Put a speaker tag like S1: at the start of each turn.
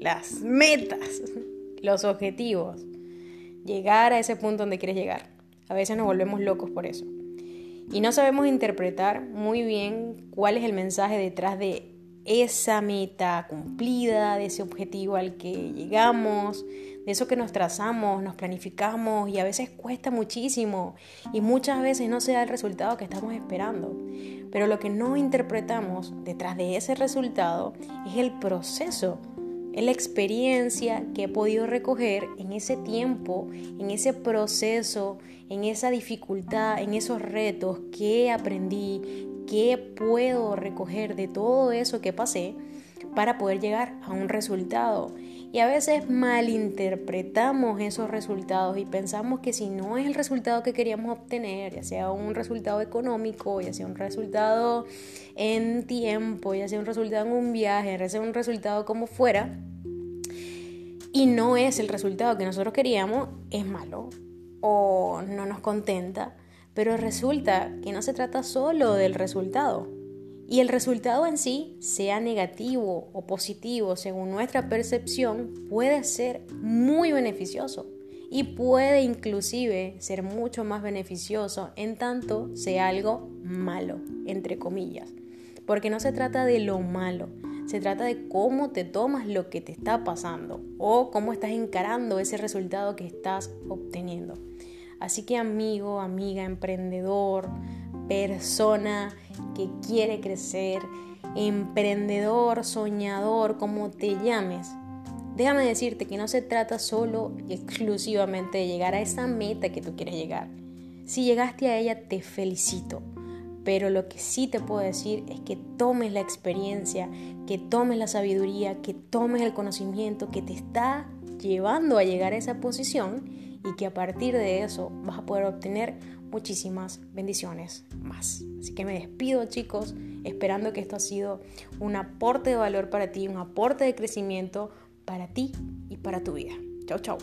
S1: las metas, los objetivos, llegar a ese punto donde quieres llegar. A veces nos volvemos locos por eso. Y no sabemos interpretar muy bien cuál es el mensaje detrás de esa meta cumplida, de ese objetivo al que llegamos, de eso que nos trazamos, nos planificamos y a veces cuesta muchísimo y muchas veces no se da el resultado que estamos esperando. Pero lo que no interpretamos detrás de ese resultado es el proceso, es la experiencia que he podido recoger en ese tiempo, en ese proceso, en esa dificultad, en esos retos que aprendí, qué puedo recoger de todo eso que pasé para poder llegar a un resultado. Y a veces malinterpretamos esos resultados y pensamos que si no es el resultado que queríamos obtener, ya sea un resultado económico, ya sea un resultado en tiempo, ya sea un resultado en un viaje, ya sea un resultado como fuera, y no es el resultado que nosotros queríamos, es malo o no nos contenta pero resulta que no se trata solo del resultado. Y el resultado en sí, sea negativo o positivo según nuestra percepción, puede ser muy beneficioso y puede inclusive ser mucho más beneficioso en tanto sea algo malo, entre comillas. Porque no se trata de lo malo, se trata de cómo te tomas lo que te está pasando o cómo estás encarando ese resultado que estás obteniendo. Así que amigo, amiga, emprendedor, persona que quiere crecer, emprendedor, soñador, como te llames, déjame decirte que no se trata solo y exclusivamente de llegar a esa meta que tú quieres llegar. Si llegaste a ella, te felicito. Pero lo que sí te puedo decir es que tomes la experiencia, que tomes la sabiduría, que tomes el conocimiento que te está llevando a llegar a esa posición y que a partir de eso vas a poder obtener muchísimas bendiciones más. Así que me despido chicos, esperando que esto ha sido un aporte de valor para ti, un aporte de crecimiento para ti y para tu vida. Chao, chao.